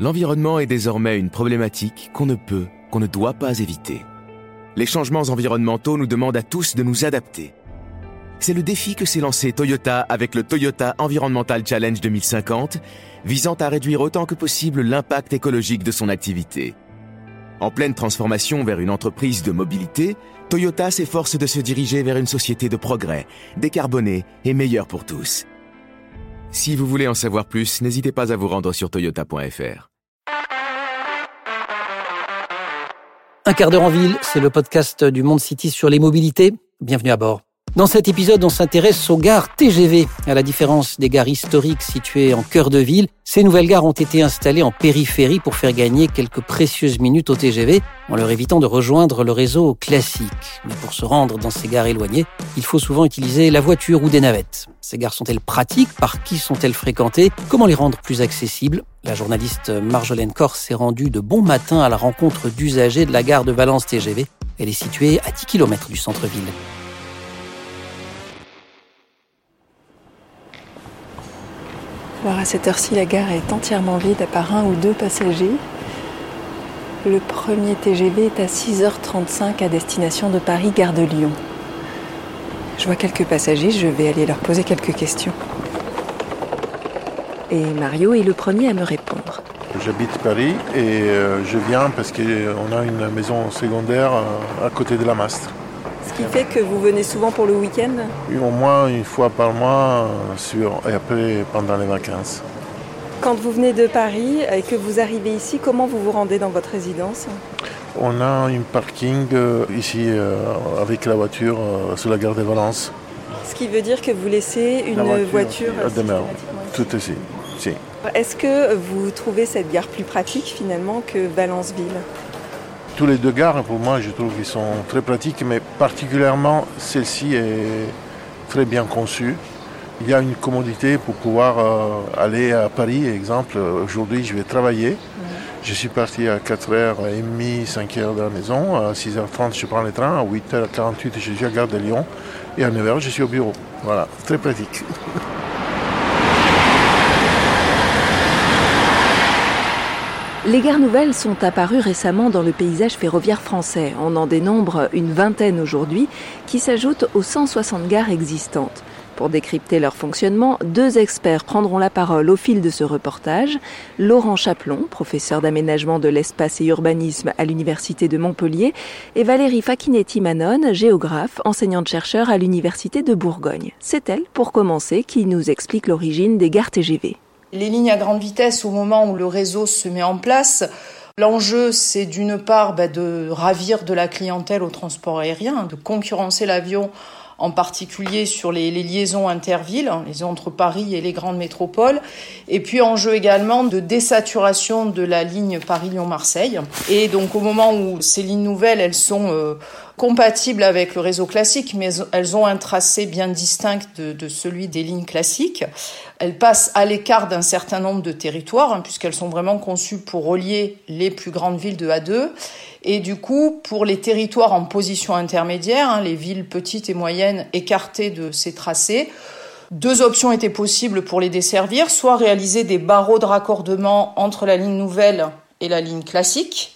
L'environnement est désormais une problématique qu'on ne peut, qu'on ne doit pas éviter. Les changements environnementaux nous demandent à tous de nous adapter. C'est le défi que s'est lancé Toyota avec le Toyota Environmental Challenge 2050, visant à réduire autant que possible l'impact écologique de son activité. En pleine transformation vers une entreprise de mobilité, Toyota s'efforce de se diriger vers une société de progrès, décarbonée et meilleure pour tous. Si vous voulez en savoir plus, n'hésitez pas à vous rendre sur toyota.fr. Un quart d'heure en ville, c'est le podcast du Monde City sur les mobilités. Bienvenue à bord. Dans cet épisode, on s'intéresse aux gares TGV. À la différence des gares historiques situées en cœur de ville, ces nouvelles gares ont été installées en périphérie pour faire gagner quelques précieuses minutes au TGV en leur évitant de rejoindre le réseau classique. Mais pour se rendre dans ces gares éloignées, il faut souvent utiliser la voiture ou des navettes. Ces gares sont-elles pratiques? Par qui sont-elles fréquentées? Comment les rendre plus accessibles? La journaliste Marjolaine Corse s'est rendue de bon matin à la rencontre d'usagers de la gare de Valence TGV. Elle est située à 10 km du centre-ville. Alors à cette heure-ci, la gare est entièrement vide à part un ou deux passagers. Le premier TGV est à 6h35 à destination de Paris, gare de Lyon. Je vois quelques passagers, je vais aller leur poser quelques questions. Et Mario est le premier à me répondre. J'habite Paris et euh, je viens parce qu'on a une maison secondaire euh, à côté de la Mastre. Ce qui fait que vous venez souvent pour le week-end? Au moins une fois par mois euh, sur, et après pendant les vacances. Quand vous venez de Paris et que vous arrivez ici, comment vous vous rendez dans votre résidence? On a un parking euh, ici euh, avec la voiture sur la gare de Valence. Ce qui veut dire que vous laissez une La voiture, à demeure. Tout ici. Si. Est-ce que vous trouvez cette gare plus pratique finalement que Valenceville? Tous les deux gares, pour moi, je trouve qu'ils sont très pratiques, mais particulièrement celle-ci est très bien conçue. Il y a une commodité pour pouvoir euh, aller à Paris, exemple. Aujourd'hui, je vais travailler. Je suis parti à 4h30, 5h de la maison. À 6h30, je prends le train. À 8h48, je suis à Gare de Lyon. Et à 9h, je suis au bureau. Voilà, très pratique. Les gares nouvelles sont apparues récemment dans le paysage ferroviaire français. On en dénombre une vingtaine aujourd'hui qui s'ajoutent aux 160 gares existantes. Pour décrypter leur fonctionnement, deux experts prendront la parole au fil de ce reportage. Laurent Chaplon, professeur d'aménagement de l'espace et urbanisme à l'Université de Montpellier, et Valérie Facchinetti-Manon, géographe, enseignante-chercheur à l'Université de Bourgogne. C'est elle, pour commencer, qui nous explique l'origine des gares TGV. Les lignes à grande vitesse, au moment où le réseau se met en place, L'enjeu, c'est d'une part bah, de ravir de la clientèle au transport aérien, de concurrencer l'avion en particulier sur les, les, liaisons intervilles, hein, les entre Paris et les grandes métropoles, et puis enjeu également de désaturation de la ligne Paris-Lyon-Marseille. Et donc au moment où ces lignes nouvelles, elles sont euh, compatibles avec le réseau classique, mais elles ont un tracé bien distinct de, celui des lignes classiques. Elles passent à l'écart d'un certain nombre de territoires, hein, puisqu'elles sont vraiment conçues pour relier les plus grandes villes de A2. Et du coup, pour les territoires en position intermédiaire, hein, les villes petites et moyennes écartées de ces tracés, deux options étaient possibles pour les desservir, soit réaliser des barreaux de raccordement entre la ligne nouvelle et la ligne classique,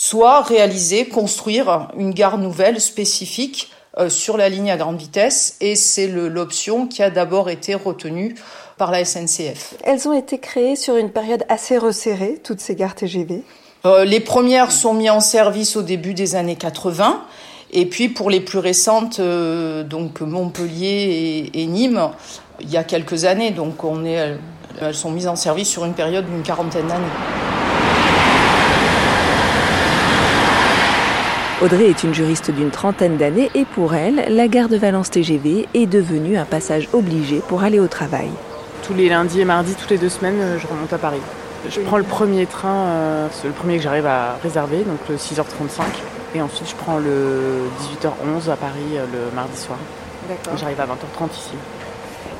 soit réaliser, construire une gare nouvelle spécifique euh, sur la ligne à grande vitesse. Et c'est l'option qui a d'abord été retenue par la SNCF. Elles ont été créées sur une période assez resserrée, toutes ces gares TGV euh, les premières sont mises en service au début des années 80. Et puis pour les plus récentes, euh, donc Montpellier et, et, Nîmes, il y a quelques années. Donc on est, elles sont mises en service sur une période d'une quarantaine d'années. Audrey est une juriste d'une trentaine d'années et pour elle, la gare de Valence TGV est devenue un passage obligé pour aller au travail. Tous les lundis et mardis, toutes les deux semaines, je remonte à Paris. Je prends le premier train, euh, c'est le premier que j'arrive à réserver, donc le 6h35. Et ensuite, je prends le 18h11 à Paris euh, le mardi soir. D'accord. J'arrive à 20h30 ici.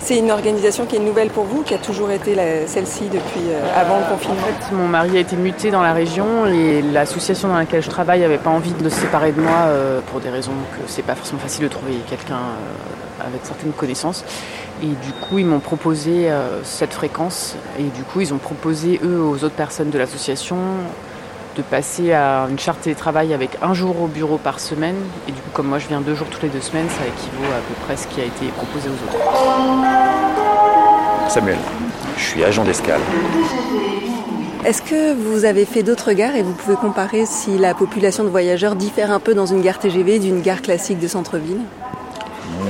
C'est une organisation qui est nouvelle pour vous, qui a toujours été celle-ci depuis euh, avant le confinement mon mari a été muté dans la région et l'association dans laquelle je travaille n'avait pas envie de se séparer de moi euh, pour des raisons que c'est pas forcément facile de trouver quelqu'un euh, avec certaines connaissances. Et du coup, ils m'ont proposé cette fréquence. Et du coup, ils ont proposé, eux, aux autres personnes de l'association, de passer à une charte télétravail avec un jour au bureau par semaine. Et du coup, comme moi, je viens deux jours toutes les deux semaines, ça équivaut à peu près ce qui a été proposé aux autres. Samuel, je suis agent d'escale. Est-ce que vous avez fait d'autres gares et vous pouvez comparer si la population de voyageurs diffère un peu dans une gare TGV d'une gare classique de centre-ville?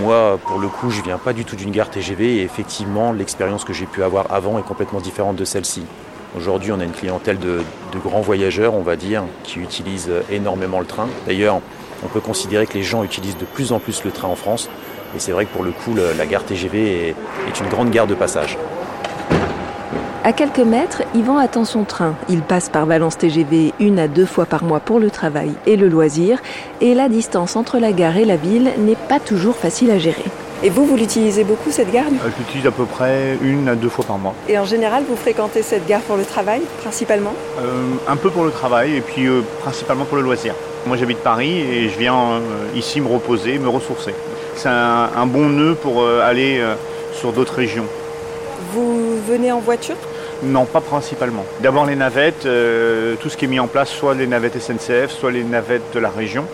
Moi, pour le coup, je viens pas du tout d'une gare TGV et effectivement, l'expérience que j'ai pu avoir avant est complètement différente de celle-ci. Aujourd'hui, on a une clientèle de, grands voyageurs, on va dire, qui utilisent énormément le train. D'ailleurs, on peut considérer que les gens utilisent de plus en plus le train en France. Et c'est vrai que pour le coup, la gare TGV est une grande gare de passage. À quelques mètres, Yvan attend son train. Il passe par Valence TGV une à deux fois par mois pour le travail et le loisir. Et la distance entre la gare et la ville n'est pas toujours facile à gérer. Et vous, vous l'utilisez beaucoup cette gare Je l'utilise à peu près une à deux fois par mois. Et en général, vous fréquentez cette gare pour le travail, principalement? Euh, Un peu pour le travail et puis euh, principalement pour le loisir. Moi j'habite Paris et je viens euh, ici me reposer, me ressourcer. C'est un, un, bon nœud pour aller sur d'autres régions. Vous venez en voiture? Non, pas principalement. D'abord les navettes, euh, tout ce qui est mis en place, soit les navettes SNCF, soit les navettes de la région,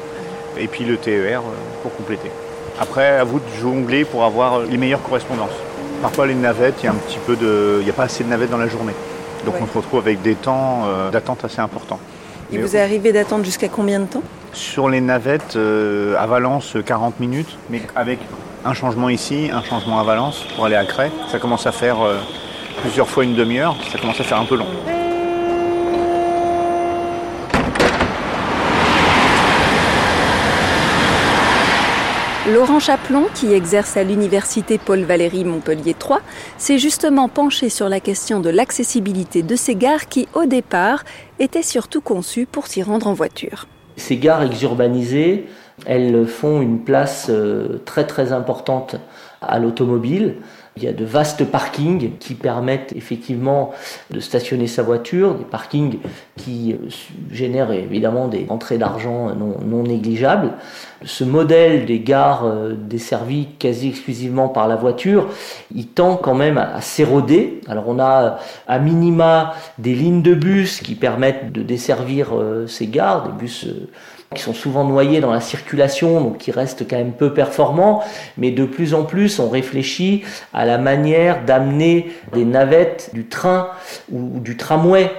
et puis le TER euh, pour compléter. Après, à vous de jongler pour avoir les meilleures correspondances. Parfois les navettes, il y a un petit peu de, il n'y a pas assez de navettes dans la journée, donc ouais. on se retrouve avec des temps euh, d'attente assez importants. Mais vous arrivez d'attendre jusqu'à combien de temps? Sur les navettes, euh, à Valence, 40 minutes, mais avec un changement ici, un changement à Valence pour aller à Cray, ça commence à faire euh, plusieurs fois une demi-heure, ça commence à faire un peu long. Laurent Chaplon, qui exerce à l'université Paul Valéry Montpellier 3, s'est justement penché sur la question de l'accessibilité de ces gares qui, au départ, étaient surtout conçues pour s'y rendre en voiture. Ces gares exurbanisées, elles font une place euh, très très importante à l'automobile. Il y a de vastes parkings qui permettent effectivement de stationner sa voiture, des parkings qui génèrent évidemment des entrées d'argent non, négligeables. Ce modèle des gares desservies quasi exclusivement par la voiture, il tend quand même à, à s'éroder. Alors on a à minima des lignes de bus qui permettent de desservir ces gares, des bus qui sont souvent noyés dans la circulation, donc qui restent quand même peu performants, mais de plus en plus on réfléchit à la manière d'amener des navettes du train ou du tramway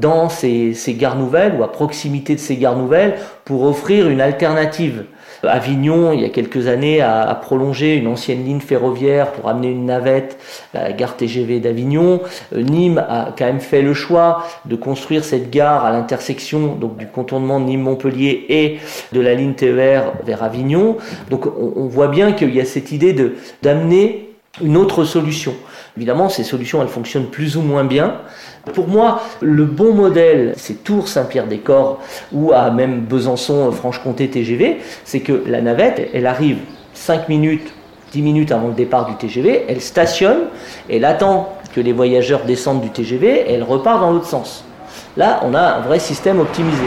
dans ces, gares nouvelles ou à proximité de ces gares nouvelles pour offrir une alternative. Avignon, il y a quelques années, a, prolongé une ancienne ligne ferroviaire pour amener une navette à la gare TGV d'Avignon. Nîmes a quand même fait le choix de construire cette gare à l'intersection du contournement Nîmes-Montpellier et de la ligne TER vers Avignon. Donc on, on voit bien qu'il y a cette idée de d'amener une autre solution. Évidemment, ces solutions, elles fonctionnent plus ou moins bien. Pour moi, le bon modèle, c'est Tours-Saint-Pierre-des-Corps ou à même Besançon-Franche-Comté TGV, c'est que la navette, elle arrive 5 minutes, 10 minutes avant le départ du TGV, elle stationne, elle attend que les voyageurs descendent du TGV et elle repart dans l'autre sens. Là, on a un vrai système optimisé.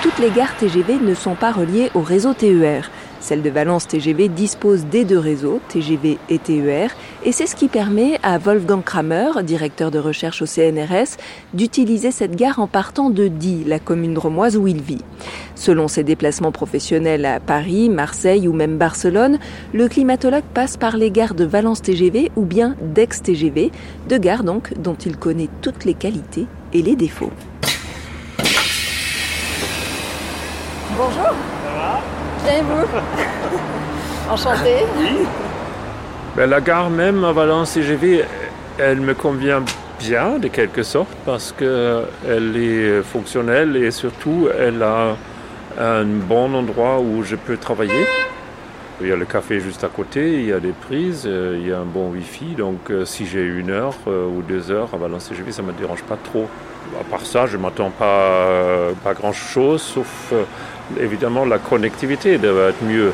Toutes les gares TGV ne sont pas reliées au réseau TER. Celle de Valence TGV dispose des deux réseaux, TGV et TER, et c'est ce qui permet à Wolfgang Kramer, directeur de recherche au CNRS, d'utiliser cette gare en partant de Die, la commune dromoise où il vit. Selon ses déplacements professionnels à Paris, Marseille ou même Barcelone, le climatologue passe par les gares de Valence TGV ou bien d'Aix TGV, deux gares dont il connaît toutes les qualités et les défauts. Bonjour. Bien vous Enchanté. Oui. Ben, la gare même à Valence TGV, elle me convient bien de quelque sorte parce qu'elle est fonctionnelle et surtout elle a un bon endroit où je peux travailler. Il y a le café juste à côté, il y a des prises, il y a un bon wifi, donc si j'ai une heure ou deux heures à Valence TGV, ça ne me dérange pas trop. À part ça, je ne m'attends pas, pas grand chose, sauf évidemment la connectivité devrait être mieux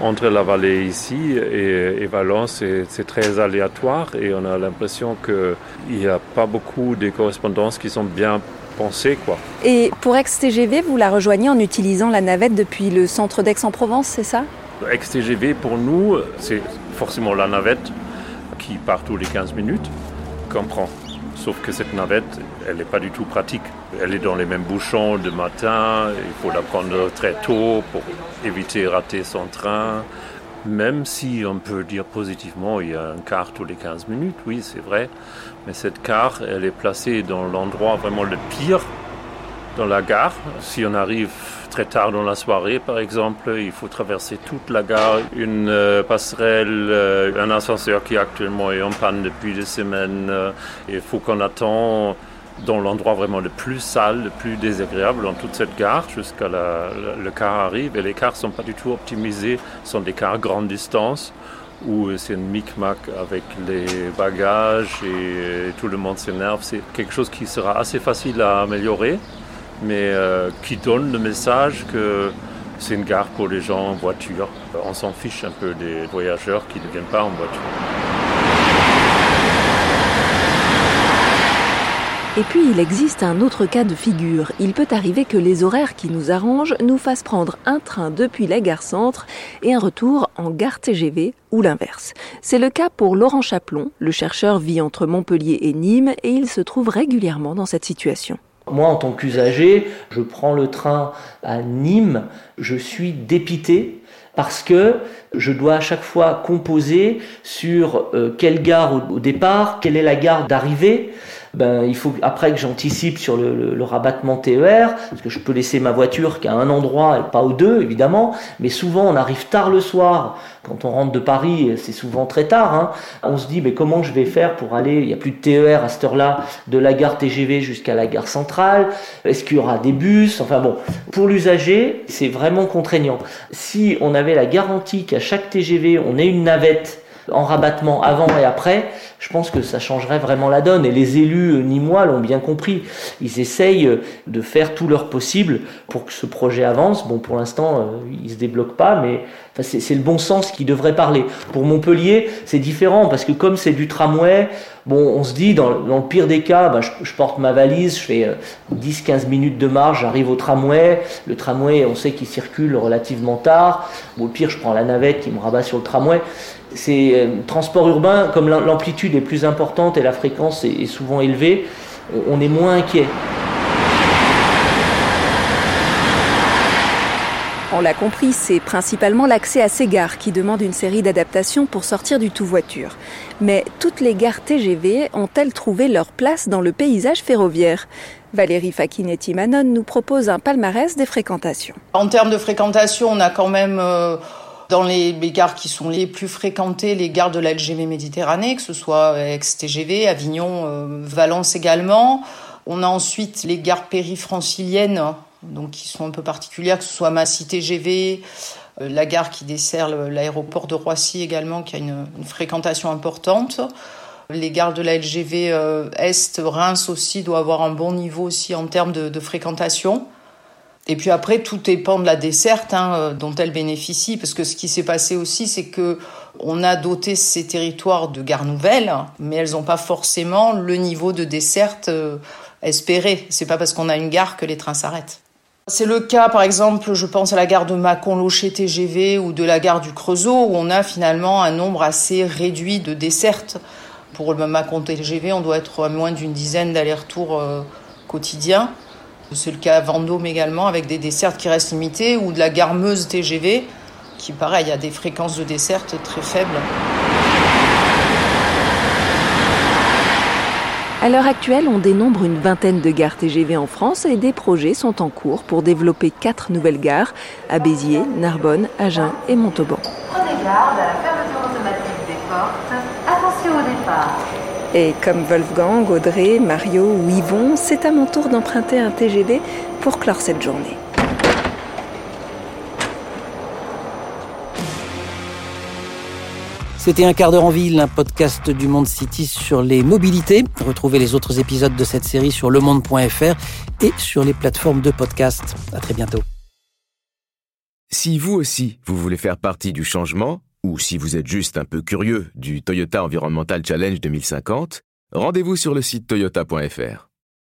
entre la vallée ici et, et Valence. C'est très aléatoire et on a l'impression qu'il n'y a pas beaucoup de correspondances qui sont bien pensées. Quoi. Et pour Aix-TGV, vous la rejoignez en utilisant la navette depuis le centre d'Aix-en-Provence, c'est ça? Ex-TGV pour nous, c'est forcément la navette qui part tous les 15 minutes, comprend. Sauf que cette navette, elle n'est pas du tout pratique. Elle est dans les mêmes bouchons de matin, il faut la prendre très tôt pour éviter de rater son train. Même si on peut dire positivement, il y a un quart tous les 15 minutes, oui, c'est vrai. Mais cette quart, elle est placée dans l'endroit vraiment le pire dans la gare. Si on arrive très tard dans la soirée, par exemple, il faut traverser toute la gare, une euh, passerelle, euh, un ascenseur qui actuellement est en panne depuis des semaines. Euh, il faut qu'on attend dans l'endroit vraiment le plus sale, le plus désagréable dans toute cette gare jusqu'à le car arrive. Et les cars ne sont pas du tout optimisés, ce sont des cars grande distance où c'est un micmac avec les bagages et tout le monde s'énerve. C'est quelque chose qui sera assez facile à améliorer, mais euh, qui donne le message que c'est une gare pour les gens en voiture. On s'en fiche un peu des voyageurs qui ne viennent pas en voiture. Et puis il existe un autre cas de figure. Il peut arriver que les horaires qui nous arrangent nous fassent prendre un train depuis la gare centre et un retour en gare TGV ou l'inverse. C'est le cas pour Laurent Chaplon. Le chercheur vit entre Montpellier et Nîmes et il se trouve régulièrement dans cette situation. Moi, en tant qu'usager, je prends le train à Nîmes, je suis dépité parce que je dois à chaque fois composer sur euh, quelle gare au départ, quelle est la gare d'arrivée ben, il faut après que j'anticipe sur le, le, rabattement TER, parce que je peux laisser ma voiture qu'à un endroit et pas aux deux, évidemment, mais souvent on arrive tard le soir, quand on rentre de Paris, c'est souvent très tard, hein. on se dit, mais comment je vais faire pour aller, il n'y a plus de TER à cette heure-là, de la gare TGV jusqu'à la gare centrale, est-ce qu'il y aura des bus, enfin bon, pour l'usager, c'est vraiment contraignant. Si on avait la garantie qu'à chaque TGV, on ait une navette en rabattement avant et après, je pense que ça changerait vraiment la donne. Et les élus euh, nîmois l'ont bien compris. Ils essayent euh, de faire tout leur possible pour que ce projet avance. Bon, pour l'instant, euh, il se débloque pas, mais c'est le bon sens qui devrait parler. Pour Montpellier, c'est différent parce que comme c'est du tramway, bon, on se dit, dans, le pire des cas, ben, je, porte ma valise, je fais 10-15 minutes de marche, j'arrive au tramway. Le tramway, on sait qu'il circule relativement tard. Bon, au pire, je prends la navette qui me rabat sur le tramway c'est transport urbain, comme l'amplitude est plus importante et la fréquence est, souvent élevée, on est moins inquiet. On l'a compris, c'est principalement l'accès à ces gares qui demande une série d'adaptations pour sortir du tout voiture. Mais toutes les gares TGV ont-elles trouvé leur place dans le paysage ferroviaire? Valérie Fakinetti-Manon nous propose un palmarès des fréquentations. En termes de fréquentation, on a quand même... Euh, dans les, gares qui sont les plus fréquentées, les gares de la LGV Méditerranée, que ce soit ex-TGV, Avignon, euh, Valence également. On a ensuite les gares périfranciliennes, donc qui sont un peu particulières, que ce soit Massy TGV, euh, la gare qui dessert l'aéroport de Roissy également, qui a une, fréquentation importante. Les gares de la LGV euh, Est, Reims aussi, doivent avoir un bon niveau aussi en termes de fréquentation. Et puis après, tout dépend de la desserte hein, euh, dont elle bénéficie, parce que ce qui s'est passé aussi, c'est que on a doté ces territoires de gares nouvelles, mais elles n'ont pas forcément le niveau de desserte euh, espéré. C'est pas parce qu'on a une gare que les trains s'arrêtent. C'est le cas, par exemple, je pense à la gare de Mâcon-Locher TGV ou de la gare du Creusot, où on a finalement un nombre assez réduit de dessertes. Pour le Mâcon TGV, on doit être à moins d'une dizaine d'allers-retours euh, quotidiens. C'est le cas à Vendôme également, avec des dessertes qui restent limitées, ou de la garmeuse TGV, qui, pareil, a des fréquences de desserte très faibles. À l'heure actuelle, on dénombre une vingtaine de gares TGV en France et des projets sont en cours pour développer quatre nouvelles gares à Béziers, Narbonne, Agen et Montauban. Prenez garde à la fermeture automatique des portes. Attention au départ. Et comme Wolfgang, Audrey, Mario ou Yvon, c'est à mon tour d'emprunter un TGV pour clore cette journée. C'était un quart d'heure en ville, un podcast du Monde City sur les mobilités. Retrouvez les autres épisodes de cette série sur lemonde.fr et sur les plateformes de podcast. À très bientôt. Si vous aussi, vous voulez faire partie du changement, ou si vous êtes juste un peu curieux du Toyota Environmental Challenge 2050, rendez-vous sur le site toyota.fr.